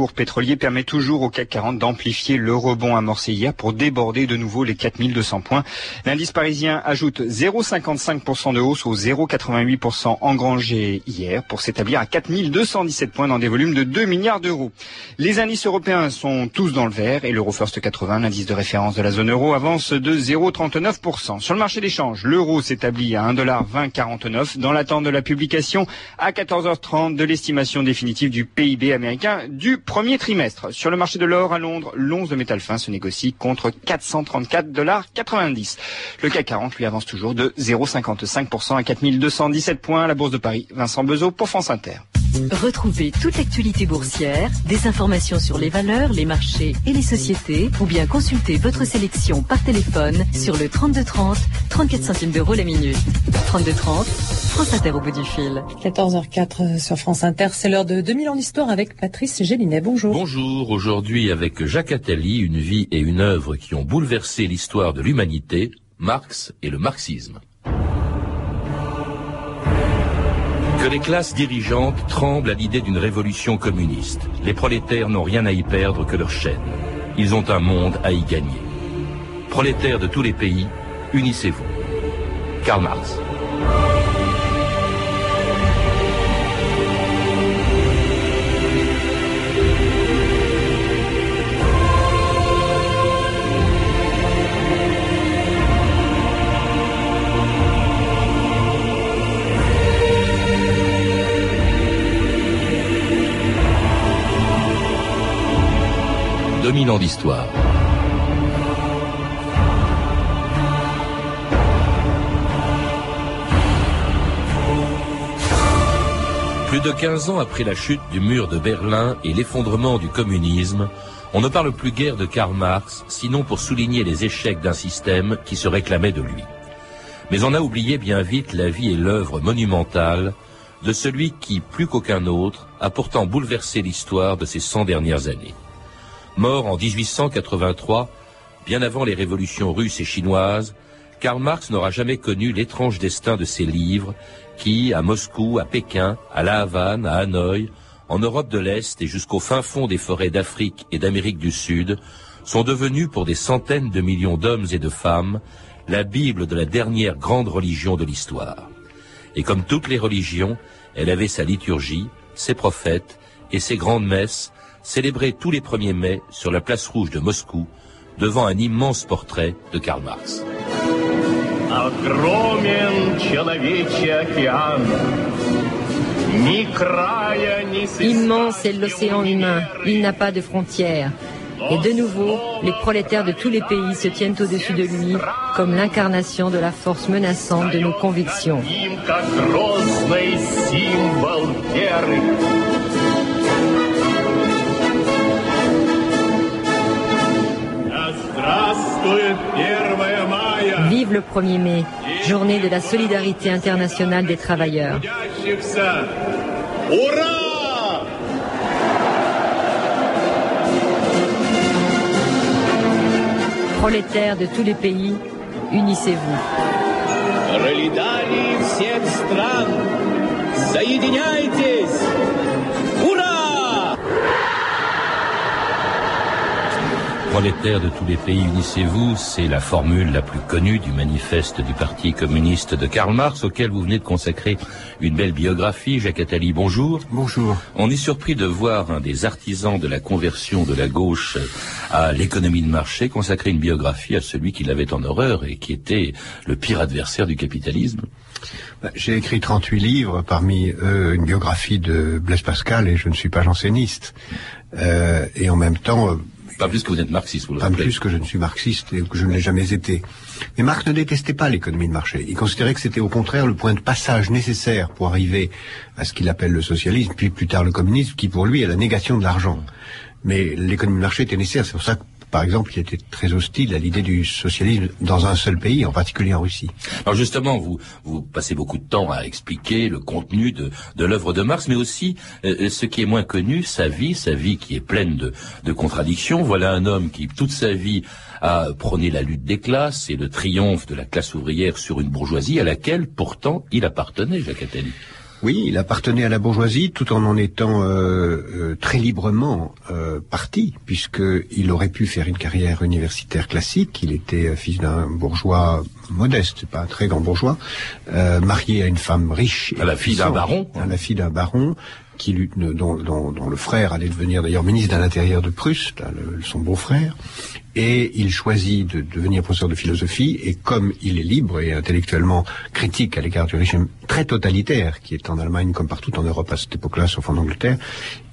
cours pétroliers permet toujours au CAC 40 d'amplifier le rebond amorcé hier pour déborder de nouveau les 4200 points. L'indice parisien ajoute 0,55% de hausse aux 0,88% engrangés hier pour s'établir à 4217 points dans des volumes de 2 milliards d'euros. Les indices européens sont tous dans le vert et l'Eurofirst 80, l'indice de référence de la zone euro, avance de 0,39%. Sur le marché d'échange, l'euro s'établit à 1,2049 dans l'attente de la publication à 14h30 de l'estimation définitive du PIB américain du premier trimestre. Sur le marché de l'or à Londres, l'once de métal fin se négocie contre 434 dollars 90. Le CAC 40 lui avance toujours de 0,55% à 4217 points. La Bourse de Paris, Vincent Bezot pour France Inter. Retrouvez toute l'actualité boursière, des informations sur les valeurs, les marchés et les sociétés, ou bien consultez votre sélection par téléphone sur le 3230, 34 centimes d'euros la minute. 3230, France Inter au bout du fil. 14h04 sur France Inter, c'est l'heure de 2000 ans d'histoire avec Patrice Gélinet. Bonjour. Bonjour, aujourd'hui avec Jacques Attali, une vie et une œuvre qui ont bouleversé l'histoire de l'humanité, Marx et le marxisme. Que les classes dirigeantes tremblent à l'idée d'une révolution communiste. Les prolétaires n'ont rien à y perdre que leur chaîne. Ils ont un monde à y gagner. Prolétaires de tous les pays, unissez-vous. Karl Marx. 2000 ans d'histoire. Plus de 15 ans après la chute du mur de Berlin et l'effondrement du communisme, on ne parle plus guère de Karl Marx, sinon pour souligner les échecs d'un système qui se réclamait de lui. Mais on a oublié bien vite la vie et l'œuvre monumentale de celui qui, plus qu'aucun autre, a pourtant bouleversé l'histoire de ces 100 dernières années. Mort en 1883, bien avant les révolutions russes et chinoises, Karl Marx n'aura jamais connu l'étrange destin de ses livres qui, à Moscou, à Pékin, à La Havane, à Hanoï, en Europe de l'Est et jusqu'au fin fond des forêts d'Afrique et d'Amérique du Sud, sont devenus pour des centaines de millions d'hommes et de femmes la Bible de la dernière grande religion de l'histoire. Et comme toutes les religions, elle avait sa liturgie, ses prophètes et ses grandes messes célébré tous les 1er mai sur la place rouge de Moscou devant un immense portrait de Karl Marx. Immense est l'océan humain, il n'a pas de frontières. Et de nouveau, les prolétaires de tous les pays se tiennent au-dessus de lui comme l'incarnation de la force menaçante de nos convictions. Vive le 1er mai, journée de la solidarité internationale des travailleurs. Prolétaires de tous les pays, unissez-vous. Prolétaires de tous les pays, unissez-vous, c'est la formule la plus connue du manifeste du Parti communiste de Karl Marx, auquel vous venez de consacrer une belle biographie. Jacques Attali, bonjour. Bonjour. On est surpris de voir un des artisans de la conversion de la gauche à l'économie de marché consacrer une biographie à celui qui l'avait en horreur et qui était le pire adversaire du capitalisme. Bah, j'ai écrit 38 livres, parmi eux une biographie de Blaise Pascal, et je ne suis pas janséniste. Euh, et en même temps, pas plus que vous êtes marxiste, vous le Pas plus que je ne suis marxiste et que je ne l'ai jamais été. Mais Marx ne détestait pas l'économie de marché. Il considérait que c'était au contraire le point de passage nécessaire pour arriver à ce qu'il appelle le socialisme, puis plus tard le communisme, qui pour lui est la négation de l'argent. Mais l'économie de marché était nécessaire. C'est pour ça que par exemple, qui était très hostile à l'idée du socialisme dans un seul pays, en particulier en Russie. Alors justement, vous, vous passez beaucoup de temps à expliquer le contenu de, de l'œuvre de Marx, mais aussi euh, ce qui est moins connu, sa vie, sa vie qui est pleine de, de contradictions. Voilà un homme qui, toute sa vie, a prôné la lutte des classes et le triomphe de la classe ouvrière sur une bourgeoisie à laquelle, pourtant, il appartenait, Jacques Attali. Oui, il appartenait à la bourgeoisie tout en en étant euh, très librement parti, puisqu'il aurait pu faire une carrière universitaire classique. Il était fils d'un bourgeois modeste, pas un très grand bourgeois, marié à une femme riche. À la fille d'un baron. À la fille d'un baron, qui, dont, dont, dont, le frère allait devenir d'ailleurs ministre de l'Intérieur de Prusse, son beau-frère, et il choisit de devenir professeur de philosophie, et comme il est libre et intellectuellement critique à l'égard du régime très totalitaire, qui est en Allemagne comme partout en Europe à cette époque-là, sauf en Angleterre,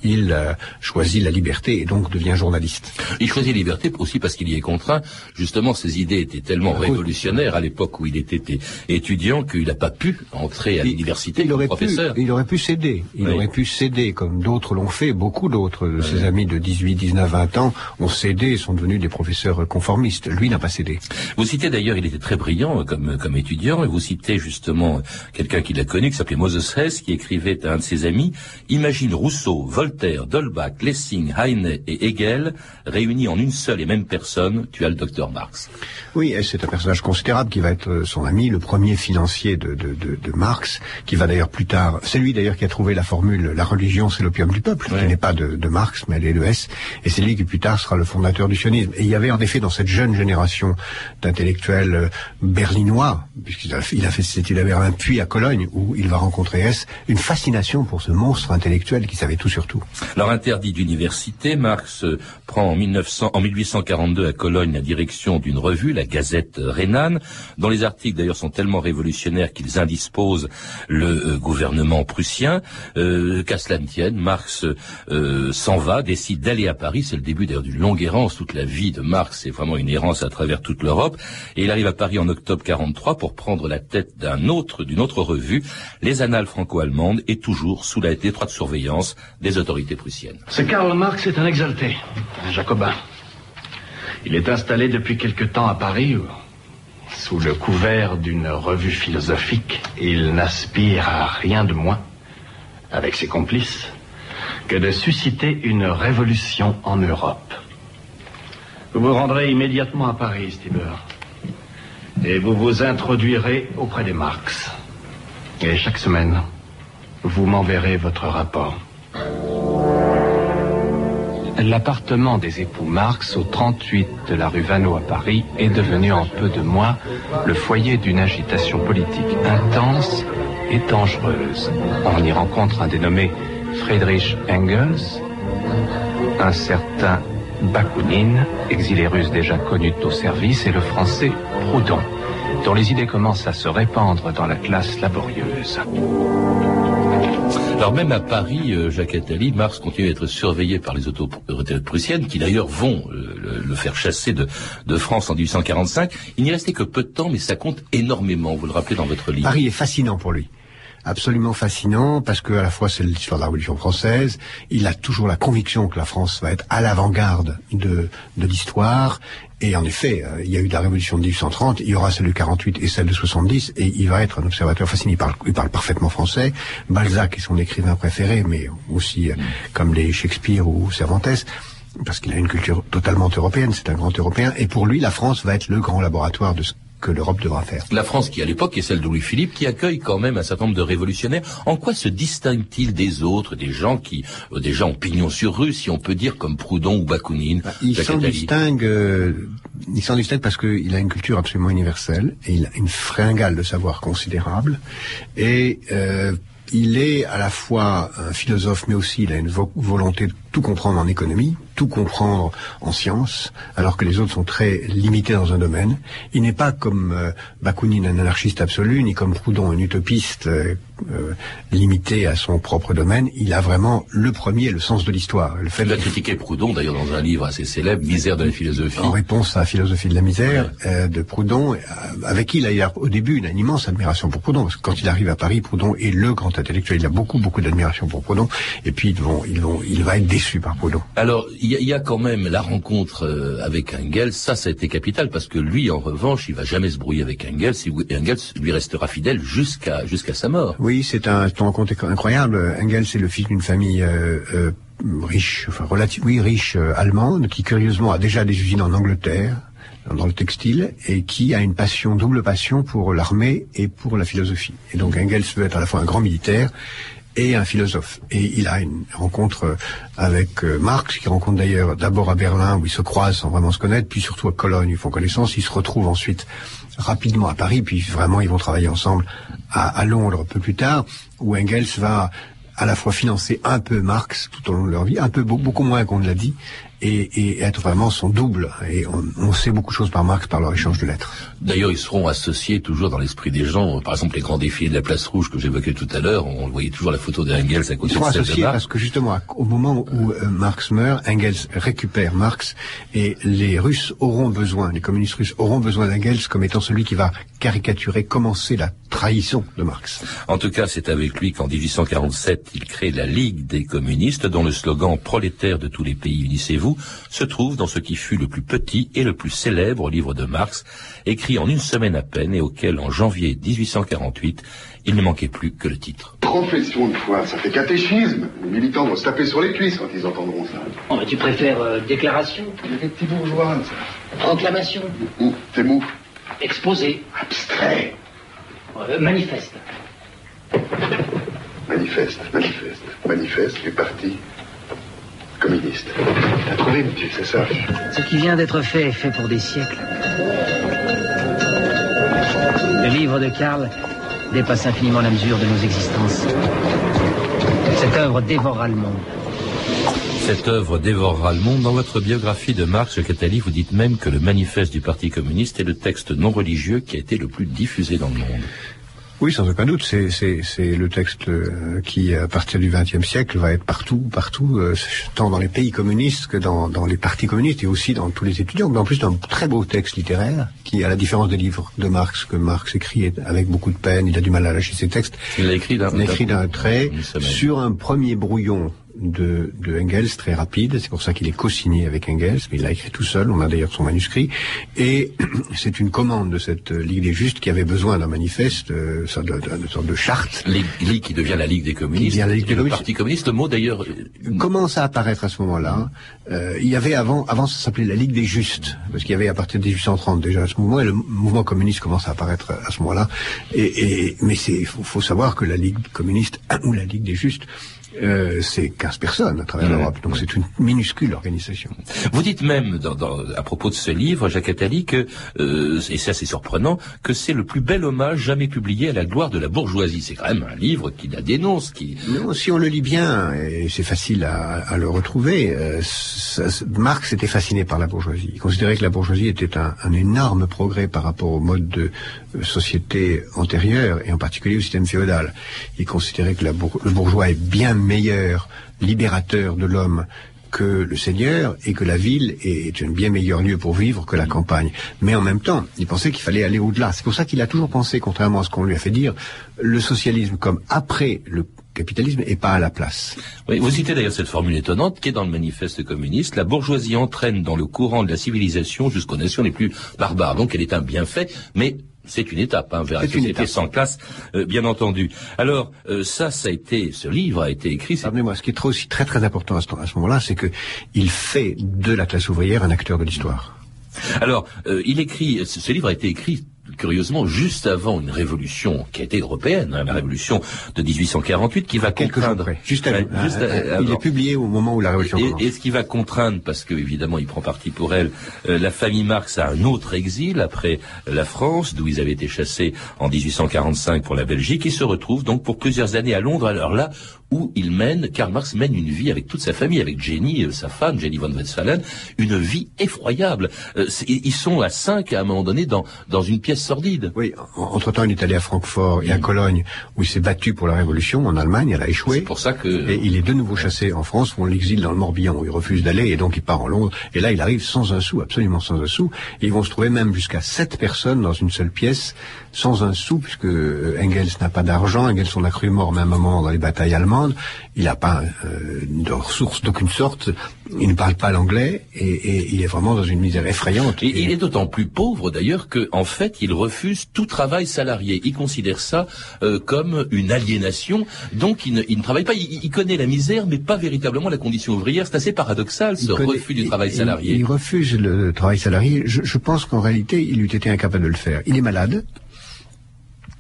il euh, choisit la liberté et donc devient journaliste. Il choisit la liberté aussi parce qu'il y est contraint. Justement, ses idées étaient tellement révolutionnaires à l'époque où il était étudiant qu'il n'a pas pu entrer à l'université comme professeur. il aurait pu céder. Il aurait pu céder, comme d'autres l'ont fait. Beaucoup d'autres de ses amis de 18, 19, 20 ans ont cédé et sont devenus des professeurs conformistes. Lui n'a pas cédé. Vous citez d'ailleurs, il était très brillant comme, comme étudiant, et vous citez justement quelqu'un qu'il a connu, qui s'appelait Moses Hess, qui écrivait à un de ses amis, Imagine Rousseau, Voltaire, Dolbach, Lessing, Heine et Hegel réunis en une seule et même personne, tu as le docteur Marx. Oui, c'est un personnage considérable qui va être euh, son ami, le premier financier de, de, de, de Marx, qui va d'ailleurs plus tard, c'est lui d'ailleurs qui a trouvé la formule la religion c'est l'opium du peuple, qui n'est pas de, de, Marx mais elle est de S, et c'est lui qui plus tard sera le fondateur du sionisme. Et il y avait en effet dans cette jeune génération d'intellectuels euh, berlinois, puisqu'il a, il a fait ses études à un puits à Cologne où il va rencontrer S, une fascination pour ce monstre intellectuel qui savait tout sur tout. Alors interdit d'université, Marx prend en, 1900, en 1842 à Cologne la direction d'une revue, la Gazette rhénane, dont les articles d'ailleurs sont tellement révolutionnaires qu'ils indisposent le euh, gouvernement prussien. Euh, Qu'à cela ne tienne, Marx euh, s'en va, décide d'aller à Paris. C'est le début d'ailleurs d'une longue errance. Toute la vie de Marx, c'est vraiment une errance à travers toute l'Europe. Et il arrive à Paris en octobre 43 pour prendre la tête d'un autre, d'une autre revue, les Annales franco-allemandes, et toujours sous la étroite surveillance des autorités prussiennes. Ce Karl Marx est un exalté, un jacobin. Il est installé depuis quelque temps à Paris, sous le couvert d'une revue philosophique. Il n'aspire à rien de moins, avec ses complices, que de susciter une révolution en Europe. Vous vous rendrez immédiatement à Paris, Stieber, et vous vous introduirez auprès des Marx. Et chaque semaine, vous m'enverrez votre rapport. L'appartement des époux Marx au 38 de la rue Vanneau à Paris est devenu en peu de mois le foyer d'une agitation politique intense et dangereuse. On y rencontre un dénommé Friedrich Engels, un certain Bakounine, exilé russe déjà connu de nos services, et le français Proudhon, dont les idées commencent à se répandre dans la classe laborieuse. Alors même à Paris, euh, Jacques Attali, Marx continue à être surveillé par les autorités prussiennes, qui d'ailleurs vont euh, le, faire chasser de, de, France en 1845. Il n'y restait que peu de temps, mais ça compte énormément. Vous le rappelez dans votre livre. Paris est fascinant pour lui absolument fascinant parce que à la fois c'est l'histoire de la Révolution française, il a toujours la conviction que la France va être à l'avant-garde de, de l'histoire. Et en effet, euh, il y a eu la Révolution de 1830, il y aura celle de 48 et celle de 70, et il va être un observateur fasciné. Il parle, il parle parfaitement français. Balzac est son écrivain préféré, mais aussi euh, mm. comme les Shakespeare ou Cervantes parce qu'il a une culture totalement européenne, c'est un grand Européen, et pour lui, la France va être le grand laboratoire de ce que l'Europe devra faire. La France, qui à l'époque est celle de Louis-Philippe, qui accueille quand même un certain nombre de révolutionnaires, en quoi se distingue-t-il des autres, des gens qui, euh, des gens en pignon sur rue, si on peut dire, comme Proudhon ou Bakounine bah, Il s'en distingue, euh, il s'en distingue parce qu'il a une culture absolument universelle, et il a une fringale de savoir considérable, et euh, il est à la fois un philosophe, mais aussi il a une volonté de tout comprendre en économie, tout comprendre en sciences, alors que les autres sont très limités dans un domaine. Il n'est pas comme euh, Bakounine un anarchiste absolu, ni comme Proudhon un utopiste euh, euh, limité à son propre domaine. Il a vraiment le premier, le sens de l'histoire. Le fait Il a critiqué Proudhon d'ailleurs dans un livre assez célèbre, Misère de la philosophie. En réponse à la philosophie de la misère de Proudhon, avec qui il a au début une immense admiration pour Proudhon, parce que quand il arrive à Paris, Proudhon est le grand intellectuel. Il a beaucoup beaucoup d'admiration pour Proudhon, et puis ils vont, ils vont, il va être déçu par Proudhon. Alors il y, a quand même la rencontre euh, avec Engels, ça, ça a été capital parce que lui, en revanche, il va jamais se brouiller avec Engels. Et Engels lui restera fidèle jusqu'à jusqu'à sa mort. Oui, c'est un, une rencontre incroyable. Engels est le fils d'une famille euh, euh, riche, enfin relative, oui, riche allemande, qui curieusement a déjà des usines en Angleterre, dans le textile et qui a une passion, double passion pour l'armée et pour la philosophie. Et donc Engels veut être à la fois un grand militaire et un philosophe. Et il a une rencontre avec euh, Marx, qui rencontre d'ailleurs d'abord à Berlin, où ils se croisent sans vraiment se connaître, puis surtout à Cologne, ils font connaissance, ils se retrouvent ensuite rapidement à Paris, puis vraiment ils vont travailler ensemble à, Londres un peu plus tard, où Engels va à la fois financer un peu Marx tout au long de leur vie, un peu beaucoup moins qu'on ne l'a dit, et, et, être vraiment son double. Et on, on, sait beaucoup de choses par Marx par leur échange de lettres. D'ailleurs, ils seront associés toujours dans l'esprit des gens. Par exemple, les grands défis de la place rouge que j'évoquais tout à l'heure, on voyait toujours la photo d'Engels à côté ils seront de associés parce que justement, au moment où euh, Marx meurt, Engels récupère Marx et les Russes auront besoin, les communistes russes auront besoin d'Engels comme étant celui qui va caricaturer, commencer la trahison de Marx. En tout cas, c'est avec lui qu'en 1847, il crée la Ligue des communistes, dont le slogan prolétaire de tous les pays unissez-vous se trouve dans ce qui fut le plus petit et le plus célèbre livre de Marx, écrit en une semaine à peine et auquel, en janvier 1848, il ne manquait plus que le titre. Profession de foi, ça fait catéchisme. Les militants vont se taper sur les cuisses quand ils entendront ça. Oh, bah, tu préfères euh, déclaration? Les petits bourgeois, ça. Proclamation? C'est mou? Exposé Abstrait. euh, Manifeste Manifeste, manifeste, manifeste du parti communiste. T'as trouvé, monsieur, c'est ça Ce qui vient d'être fait est fait pour des siècles. Le livre de Karl dépasse infiniment la mesure de nos existences. Cette œuvre dévorera le monde. Cette œuvre dévorera le monde. Dans votre biographie de Marx, Catali, vous dites même que le manifeste du Parti communiste est le texte non religieux qui a été le plus diffusé dans le monde. Oui, sans aucun doute. C'est, c'est, c'est le texte euh, qui, à partir du XXe siècle, va être partout, partout, euh, tant dans les pays communistes que dans, dans les partis communistes et aussi dans tous les étudiants. Mais en plus, d'un très beau texte littéraire qui, à la différence des livres de Marx, que Marx écrit avec beaucoup de peine, il a du mal à lâcher ses textes. Il l'a écrit d'un, Il écrit d'un trait sur un premier brouillon de, de Engels très rapide. C'est pour ça qu'il est co-signé avec Engels, mais il l'a écrit tout seul. On a d'ailleurs son manuscrit. Et c'est une commande de cette Ligue des Justes qui avait besoin d'un manifeste, euh, sorte de, de- de sorte de charte. Ligue, Ligue qui devient la Ligue des communistes. Qui la Ligue des le communistes. Parti communiste, le mot d'ailleurs, euh, commence à apparaître à ce moment-là. Euh, il y avait avant, avant ça s'appelait la Ligue des Justes, parce qu'il y avait à partir de 1830 déjà ce mouvement, et le mouvement communiste commence à apparaître à ce moment-là. Et, et mais c'est, faut, faut savoir que la Ligue communiste ou la Ligue des Justes, euh, c'est 15 personnes à travers Ouais. l'Europe, donc c'est une minuscule organisation. Vous dites même, dans, dans- à propos de ce livre, Jacques Attali, que, euh, et c'est assez surprenant, que c'est le plus bel hommage jamais publié à la gloire de la bourgeoisie. C'est quand même un livre qui la dénonce, qui... Non, si on le lit bien, et c'est facile à, à le retrouver, euh, ça- ça- Marx était fasciné par la bourgeoisie. Il considérait que la bourgeoisie était un, un énorme progrès par rapport au mode de euh, société antérieur, et en particulier au système féodal. Il considérait que la le bourgeois est bien meilleur libérateur de l'homme que le seigneur et que la ville est un bien meilleur lieu pour vivre que la campagne. Mais en même temps, il pensait qu'il fallait aller au-delà. C'est pour ça qu'il a toujours pensé, contrairement à ce qu'on lui a fait dire, le socialisme comme après le capitalisme et pas à la place. Oui, vous citez d'ailleurs cette formule étonnante qui est dans le manifeste communiste. La bourgeoisie entraîne dans le courant de la civilisation jusqu'aux nations les plus barbares. Donc elle est un bienfait, mais c'est une étape hein, vers une société étape. sans classe, euh, bien entendu. Alors euh, ça, ça a été, ce livre a été écrit. Pardonnez-moi, ce qui est aussi très très important à ce, à ce moment-là, c'est que il fait de la classe ouvrière un acteur de l'histoire. Alors, euh, il écrit, ce livre a été écrit curieusement juste avant une révolution qui a été européenne, hein, la révolution de 1848, qui va contraindre. juste à juste à- Euh, il est publié au moment où la révolution commence. Et, et ce qui va contraindre, parce que évidemment il prend parti pour elle, euh, la famille Marx a un autre exil après la France, d'où ils avaient été chassés en 1845 pour la Belgique, et se retrouve donc pour plusieurs années à Londres, alors là où il mène, Karl Marx mène une vie avec toute sa famille, avec Jenny, euh, sa femme, Jenny von Westphalen, une vie effroyable. Euh, c'est- ils sont à cinq à un moment donné dans, dans une pièce sordide. Oui, en- entre-temps, il est allé à Francfort et à Cologne, où il s'est battu pour la révolution. En Allemagne, elle a C'est échoué. pour ça que... Et il est de nouveau chassé en France, où on l'exile dans le Morbihan, où il refuse d'aller, et donc il part en Londres. Et là, il arrive sans un sou, absolument sans un sou. Et ils vont se trouver même jusqu'à sept personnes dans une seule pièce, sans un sou, puisque Engels n'a pas d'argent. Engels, on a cru mort même un moment dans les batailles allemandes. allemande. Il n'a pas euh, de ressources d'aucune sorte. Il ne parle pas l'anglais et, il est vraiment dans une misère effrayante. Et, il est d'autant plus pauvre d'ailleurs qu'en fait, il refuse tout travail salarié. Il considère ça euh, comme une aliénation. Donc, il ne, travaille pas. Il, connaît la misère, mais pas véritablement la condition ouvrière. C'est assez paradoxal ce refus du travail salarié. Il, refuse le travail salarié. Je, je pense qu'en réalité, il eût été incapable de le faire. Il est malade.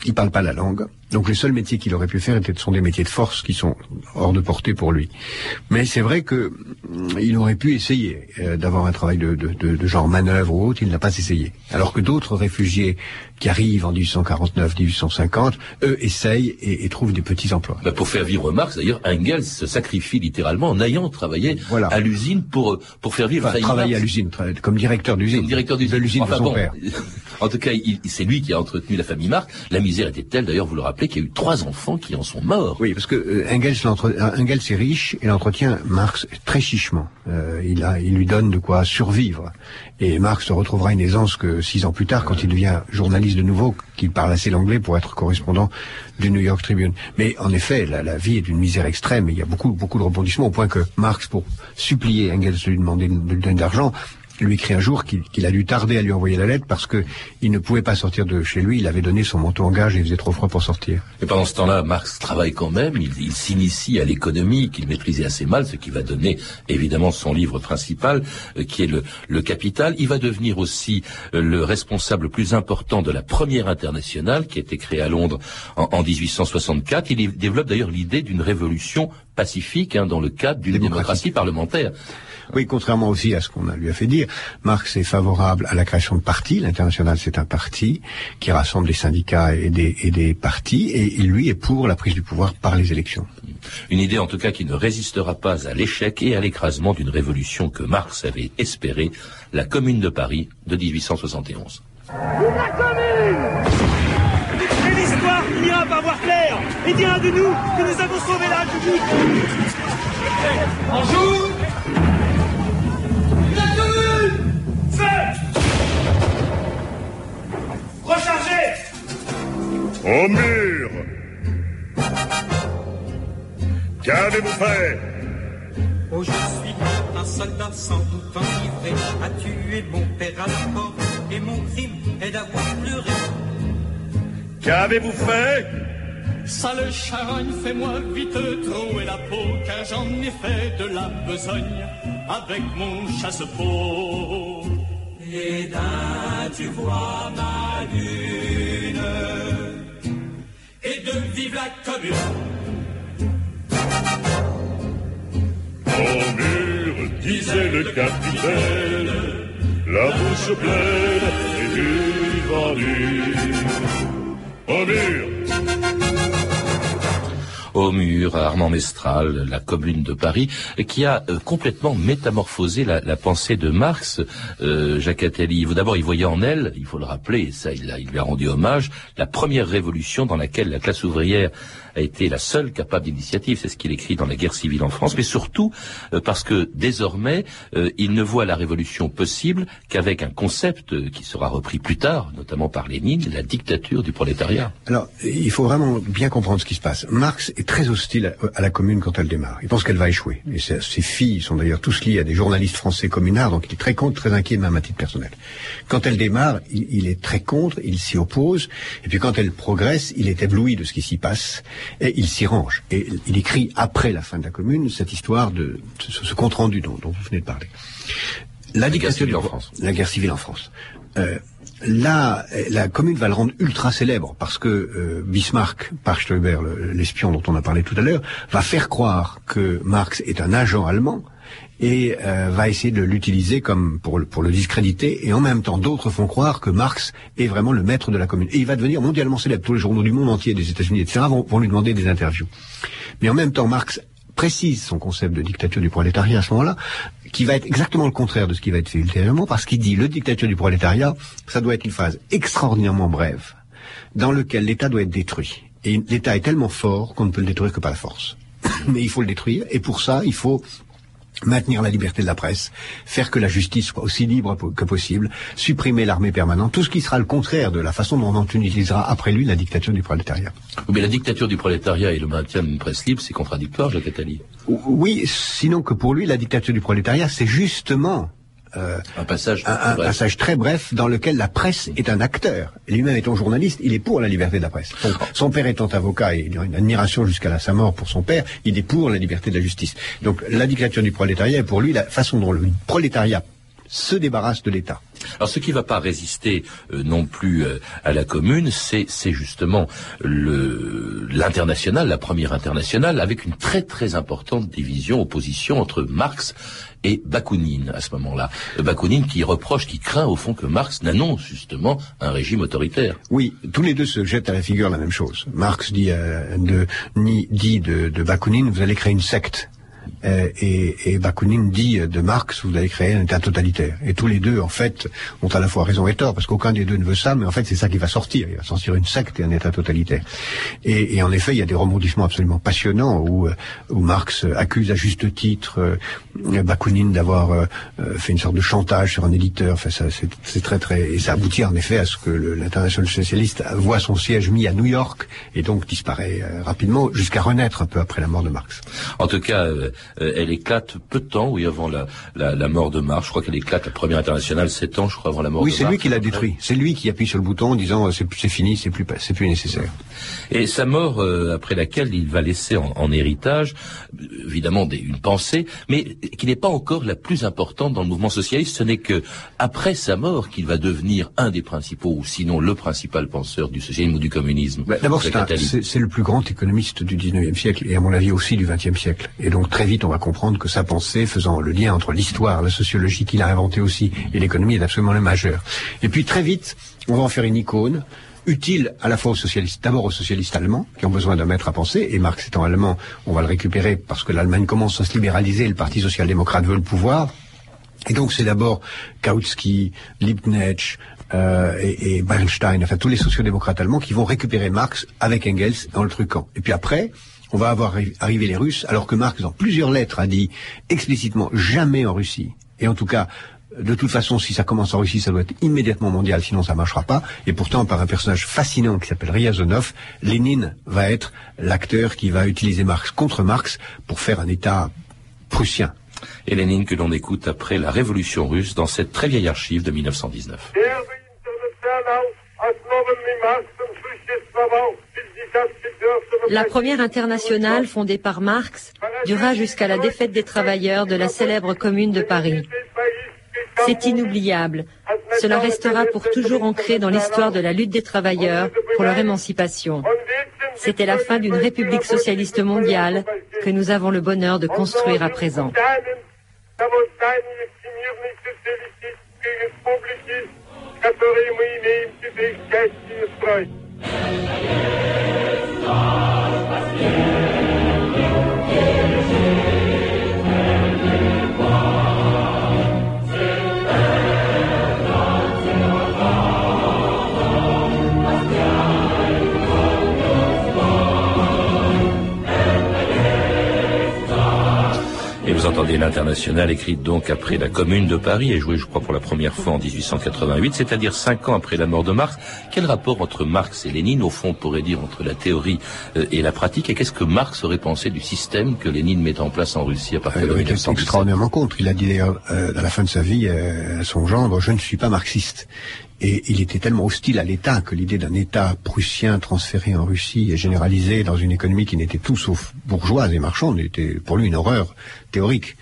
Il parle pas la langue. Donc les seuls métiers qu'il aurait pu faire étaient, sont des métiers de force qui sont hors de portée pour lui. Mais c'est vrai que il aurait pu essayer euh, d'avoir un travail de, de, de, genre manœuvre ou autre, il n'a pas essayé. Alors que d'autres réfugiés qui arrivent en 1849, 1850, eux essayent et, et trouvent des petits emplois. Bah pour faire vivre Marx, d'ailleurs, Engels se sacrifie littéralement en ayant travaillé à l'usine pour pour faire vivre. Enfin, travailler à l'usine, comme directeur d'usine. Directeur de l'usine de son père. En tout cas, c'est lui qui a entretenu la famille Marx. La misère était telle, d'ailleurs, vous le rappelez qu'il y a eu trois enfants qui en sont morts. Oui, parce que euh, Engels, euh, Engels est riche et l'entretient Marx très chichement. Euh, il, a, il lui donne de quoi survivre. Et Marx retrouvera une aisance que six ans plus tard, quand il devient journaliste de nouveau, qu'il parle assez l'anglais pour être correspondant du New York Tribune. Mais en effet, la, la vie est d'une misère extrême et il y a beaucoup, beaucoup de rebondissements au point que Marx, pour supplier Engels de lui demander de lui donner d'argent, lui écrit un jour qu'il a dû tarder à lui envoyer la lettre parce que il ne pouvait pas sortir de chez lui. Il avait donné son manteau en gage et il faisait trop froid pour sortir. Et pendant ce temps-là, Marx travaille quand même. Il, s'initie à l'économie qu'il maîtrisait assez mal, ce qui va donner évidemment son livre principal, euh, qui est le, Capital. Il va devenir aussi euh, le responsable plus important de la première internationale qui a été créée à Londres en, en 1864. Il développe d'ailleurs l'idée d'une révolution pacifique hein, dans le cadre d'une démocratie parlementaire. Oui, contrairement aussi à ce qu'on lui a fait dire, Marx est favorable à la création de partis. L'international, c'est un parti qui rassemble des syndicats et des, et des partis, et il, lui, est pour la prise du pouvoir par les élections. Une idée, en tout cas, qui ne résistera pas à l'échec et à l'écrasement d'une révolution que Marx avait espérée, la Commune de Paris de 1871. La Commune par voir clair. Et dira de nous que nous avons sauvé la République. Bonjour. Rechargez. Au mur. Qu'avez-vous fait? Oh, je suis un soldat sans doute enivré, a tué mon père à la porte, et mon crime est d'avoir pleuré. Qu'avez-vous fait? Sale charogne, fais-moi vite trouer la peau, car j'en ai fait de la besogne avec mon chasse-peau. Et d'un, tu vois ma lune, et de vive la commune. Au mur, disait le capitaine, la bouche pleine et du vendu. Au mur, au mur, Armand Mestral, la commune de Paris, qui a euh, complètement métamorphosé la, pensée de Marx, euh, Jacques Attali. D'abord, il voyait en elle, il faut le rappeler, ça il, il lui a rendu hommage, la première révolution dans laquelle la classe ouvrière a été la seule capable d'initiative, c'est ce qu'il écrit dans la guerre civile en France, mais surtout euh, parce que désormais, euh, il ne voit la révolution possible qu'avec un concept euh, qui sera repris plus tard, notamment par Lénine, la dictature du prolétariat. Alors, il faut vraiment bien comprendre ce qui se passe. Marx très hostile à, la commune quand elle démarre. Il pense qu'elle va échouer. Et ses, filles sont d'ailleurs tous liés à des journalistes français communards, donc il est très contre, très inquiet, même à titre personnel. Quand elle démarre, il, il est très contre, il s'y oppose, et puis quand elle progresse, il est ébloui de ce qui s'y passe, et il s'y range. Et il écrit après la fin de la Commune cette histoire de ce, compte rendu dont, vous venez de parler. La, guerre civile en France. La guerre civile en France. Euh, là, la commune va le rendre ultra célèbre parce que euh, Bismarck, par l'espion dont on a parlé tout à l'heure, va faire croire que Marx est un agent allemand et euh, va essayer de l'utiliser comme pour, pour le discréditer. Et en même temps, d'autres font croire que Marx est vraiment le maître de la commune. Et il va devenir mondialement célèbre. Tous les journaux du monde entier, des États-Unis, etc., vont, vont lui demander des interviews. Mais en même temps, Marx précise son concept de dictature du prolétariat à ce moment-là, qui va être exactement le contraire de ce qui va être fait ultérieurement, parce qu'il dit le dictature du prolétariat, ça doit être une phase extraordinairement brève, dans lequel l'État doit être détruit. Et l'État est tellement fort qu'on ne peut le détruire que par la force. Mais il faut le détruire, et pour ça, il faut maintenir la liberté de la presse, faire que la justice soit aussi libre que possible, supprimer l'armée permanente, tout ce qui sera le contraire de la façon dont on utilisera après lui la dictature du prolétariat. Mais la dictature du prolétariat et le maintien d'une presse libre, c'est contradictoire, Jacques Attali. Oui, sinon que pour lui, la dictature du prolétariat, c'est justement euh, un passage, un, passage très bref dans lequel la presse est un acteur. Lui-même étant journaliste, il est pour la liberté de la presse. Son, père étant avocat et il a une admiration jusqu'à sa mort pour son père, il est pour la liberté de la justice. Donc la dictature du prolétariat est pour lui la façon dont le prolétariat se débarrasse de l'État. Alors ce qui ne va pas résister euh, non plus euh, à la commune, c'est justement l'international, la première internationale, avec une très très importante division, opposition entre Marx et Bakounine à ce moment-là. Euh, Bakounine qui reproche, qui craint au fond que Marx n'annonce justement un régime autoritaire. Oui, tous les deux se jettent à la figure la même chose. Marx dit, de, ni, dit de, de Bakounine, vous allez créer une secte. Euh, et, et Bakounine dit de Marx, vous allez créer un État totalitaire. Et tous les deux, en fait, ont à la fois raison et tort, parce qu'aucun des deux ne veut ça, mais en fait, c'est ça qui va sortir. Il va sortir une secte et un État totalitaire. Et, et en effet, il y a des rebondissements absolument passionnants où, euh, où Marx accuse à juste titre euh, Bakounine d'avoir fait une sorte de chantage sur un éditeur. Enfin, ça, c'est très, très... Et ça aboutit en effet à ce que l'international socialiste voit son siège mis à New York et donc disparaît rapidement jusqu'à renaître un peu après la mort de Marx. En tout cas, elle éclate peu de temps, oui, avant la, la, la mort de Marx. Je crois qu'elle éclate la première internationale sept ans, je crois, avant la mort oui, de Marx. Oui, c'est lui qui l'a détruit. C'est lui qui appuie sur le bouton en disant euh, c'est fini, c'est plus, c'est plus nécessaire. Et sa mort, euh, après laquelle il va laisser en, en héritage, évidemment, des, une pensée, mais qui n'est pas encore la plus importante dans le mouvement socialiste. Ce n'est que après sa mort qu'il va devenir un des principaux, ou sinon le principal penseur du socialisme ou du communisme. Bah, D'abord, c'est le plus grand économiste du 19e siècle et à mon avis aussi du 20e siècle. Et donc très vite, on va comprendre que sa pensée, faisant le lien entre l'histoire, la sociologie qu'il a inventé aussi, et l'économie, est absolument majeure. Et puis très vite, on va en faire une icône utile à la fois aux socialistes, d'abord aux socialistes allemands, qui ont besoin d'un maître à penser, et Marx étant allemand, on va le récupérer parce que l'Allemagne commence à se libéraliser, le Parti social-démocrate veut le pouvoir, et donc c'est d'abord Kautsky, Liebknecht euh, et, et, Bernstein, enfin tous les sociodémocrates allemands qui vont récupérer Marx avec Engels dans le trucant. Et puis après, on va avoir arrivé les Russes, alors que Marx, dans plusieurs lettres, a dit explicitement jamais en Russie. Et en tout cas, de toute façon, si ça commence en Russie, ça doit être immédiatement mondial, sinon ça marchera pas. Et pourtant, par un personnage fascinant qui s'appelle Ryazanov, Lénine va être l'acteur qui va utiliser Marx contre Marx pour faire un État prussien. Et Lénine que l'on écoute après la révolution russe dans cette très vieille archive de 1919. La première internationale fondée par Marx dura jusqu'à la défaite des travailleurs de la célèbre commune de Paris. C'est inoubliable. Cela restera pour toujours ancré dans l'histoire de la lutte des travailleurs pour leur émancipation. C'était la fin d'une république socialiste mondiale que nous avons le bonheur de construire à présent. Entendez l'international écrite donc après la Commune de Paris et jouée, je crois, pour la première fois en 1888, c'est-à-dire cinq ans après la mort de Marx. Quel rapport entre Marx et Lénine, au fond, on pourrait dire entre la théorie euh, et la pratique, et qu'est-ce que Marx aurait pensé du système que Lénine met en place en Russie à partir de 1917 euh, extraordinairement contre. Il a dit d'ailleurs euh, à la fin de sa vie à son gendre, je ne suis pas marxiste. Et il était tellement hostile à l'État que l'idée d'un État prussien transféré en Russie et généralisé dans une économie qui n'était tout sauf bourgeoise et marchande était pour lui une horreur théorique.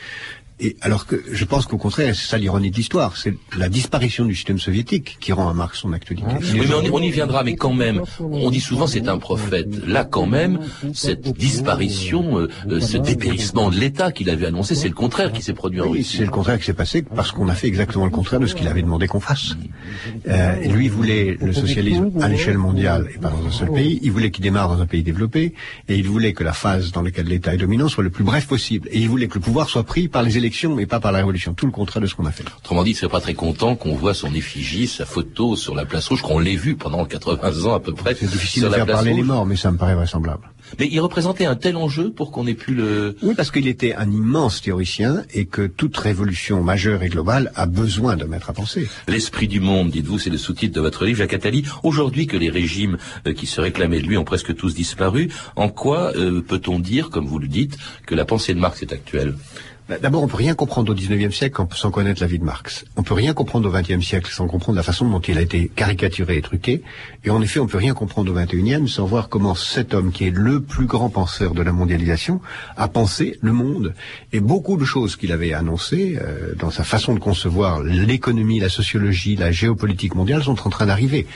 Et alors que je pense qu'au contraire, c'est ça l'ironie de l'histoire, c'est la disparition du système soviétique qui rend à Marx son actualité. Oui, mais on, y viendra, mais quand même, on dit souvent c'est un prophète. Là, quand même, cette disparition, euh, euh, ce dépérissement de l'État qu'il avait annoncé, c'est le contraire qui s'est produit en Russie. C'est le contraire qui s'est passé parce qu'on a fait exactement le contraire de ce qu'il avait demandé qu'on fasse. Euh, lui voulait le socialisme à l'échelle mondiale et pas dans un seul pays. Il voulait qu'il démarre dans un pays développé et il voulait que la phase dans laquelle l'État est dominant soit le plus bref possible. Et il voulait que le pouvoir soit pris par les mais pas par la révolution. Tout le contraire de ce qu'on a fait. Autrement dit, c'est pas très content qu'on voit son effigie, sa photo sur la place rouge, qu'on l'ait vu pendant 80 ans à peu près. C'est difficile de faire parler les morts, mais ça me paraît vraisemblable. Mais il représentait un tel enjeu pour qu'on ait pu le... Oui, parce qu'il était un immense théoricien et que toute révolution majeure et globale a besoin de mettre à penser. L'esprit du monde, dites-vous, c'est le sous-titre de votre livre, Jacques Attali. Aujourd'hui que les régimes euh, qui se réclamaient de lui ont presque tous disparu, en quoi euh, peut-on dire, comme vous le dites, que la pensée de Marx est actuelle? D'abord, on peut rien comprendre au XIXe siècle sans connaître la vie de Marx. On peut rien comprendre au XXe siècle sans comprendre la façon dont il a été caricaturé et truqué. Et en effet, on peut rien comprendre au XXIe sans voir comment cet homme, qui est le plus grand penseur de la mondialisation, a pensé le monde. Et beaucoup de choses qu'il avait annoncées euh, dans sa façon de concevoir l'économie, la sociologie, la géopolitique mondiale sont en train d'arriver.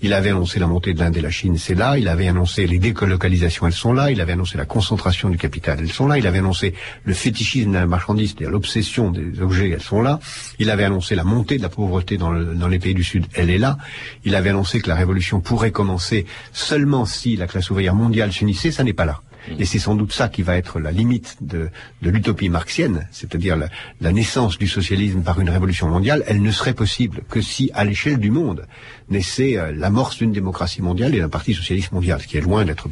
Il avait annoncé la montée de l'Inde et la Chine, c'est là. Il avait annoncé les décolocalisations, elles sont là. Il avait annoncé la concentration du capital, elles sont là. Il avait annoncé le fétichisme marchandises, c'est-à-dire l'obsession des objets, elles sont là. Il avait annoncé la montée de la pauvreté dans, les pays du Sud, elle est là. Il avait annoncé que la révolution pourrait commencer seulement si la classe ouvrière mondiale s'unissait, ça n'est pas là. Et c'est sans doute ça qui va être la limite de, l'utopie marxienne, c'est-à-dire la, naissance du socialisme par une révolution mondiale, elle ne serait possible que si, à l'échelle du monde, naissait euh, l'amorce d'une démocratie mondiale et d'un parti socialiste mondial, ce qui est loin d'être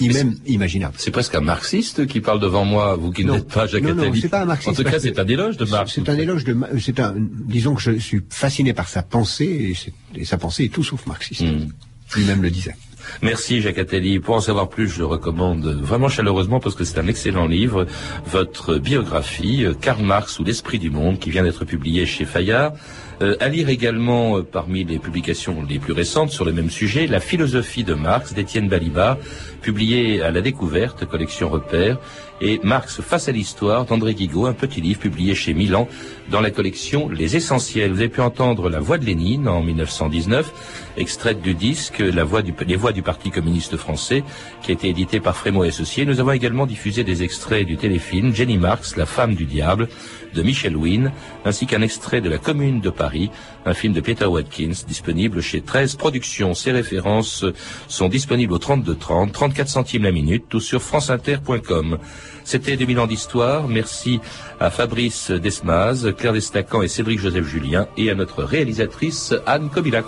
même imaginable. C'est presque un marxiste qui parle devant moi, vous qui n'êtes pas Jacques non, non, c'est pas un marxiste. En tout cas, c'est un éloge de Marx. C'est un éloge de, c'est un, disons que je suis fasciné par sa pensée et, sa pensée est tout sauf marxiste. Hmm. Lui-même le disait. Merci Jacques Attali. Pour en savoir plus, je le recommande vraiment chaleureusement parce que c'est un excellent livre. Votre biographie, Karl Marx ou l'esprit du monde, qui vient d'être publié chez Fayard. Euh, à lire également euh, parmi les publications les plus récentes sur le même sujet, La philosophie de Marx d'Étienne Balibar, publié à la découverte, collection repère, et Marx face à l'histoire d'André Guigaud, un petit livre publié chez Milan dans la collection Les Essentiels. Vous avez pu entendre La Voix de Lénine en 1919, extraite du disque La Voix du, Les Voix du Parti communiste français, qui a été édité par Frémaux et Associés. Nous avons également diffusé des extraits du téléfilm Jenny Marx, La femme du diable, de Michel Wynne, ainsi qu'un extrait de La Commune de Paris, un film de Peter Watkins, disponible chez 13 Productions. Ces références sont disponibles au 32 30, 34 centimes la minute, tout sur franceinter.com. C'était 2000 ans d'histoire. Merci à Fabrice Desmaz, Claire Destacan et Cédric Joseph Julien et à notre réalisatrice Anne Kobilac.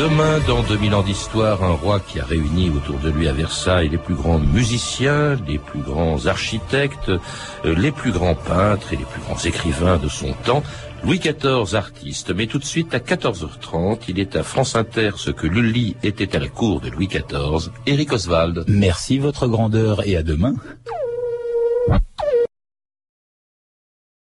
Demain, dans 2000 ans d'histoire, un roi qui a réuni autour de lui à Versailles les plus grands musiciens, les plus grands architectes, euh, les plus grands peintres et les plus grands écrivains de son temps. Louis XIV, artiste. Mais tout de suite, à 14h30, il est à France Inter ce que Lully était à la cour de Louis XIV. Éric Oswald. Merci, votre grandeur, et à demain.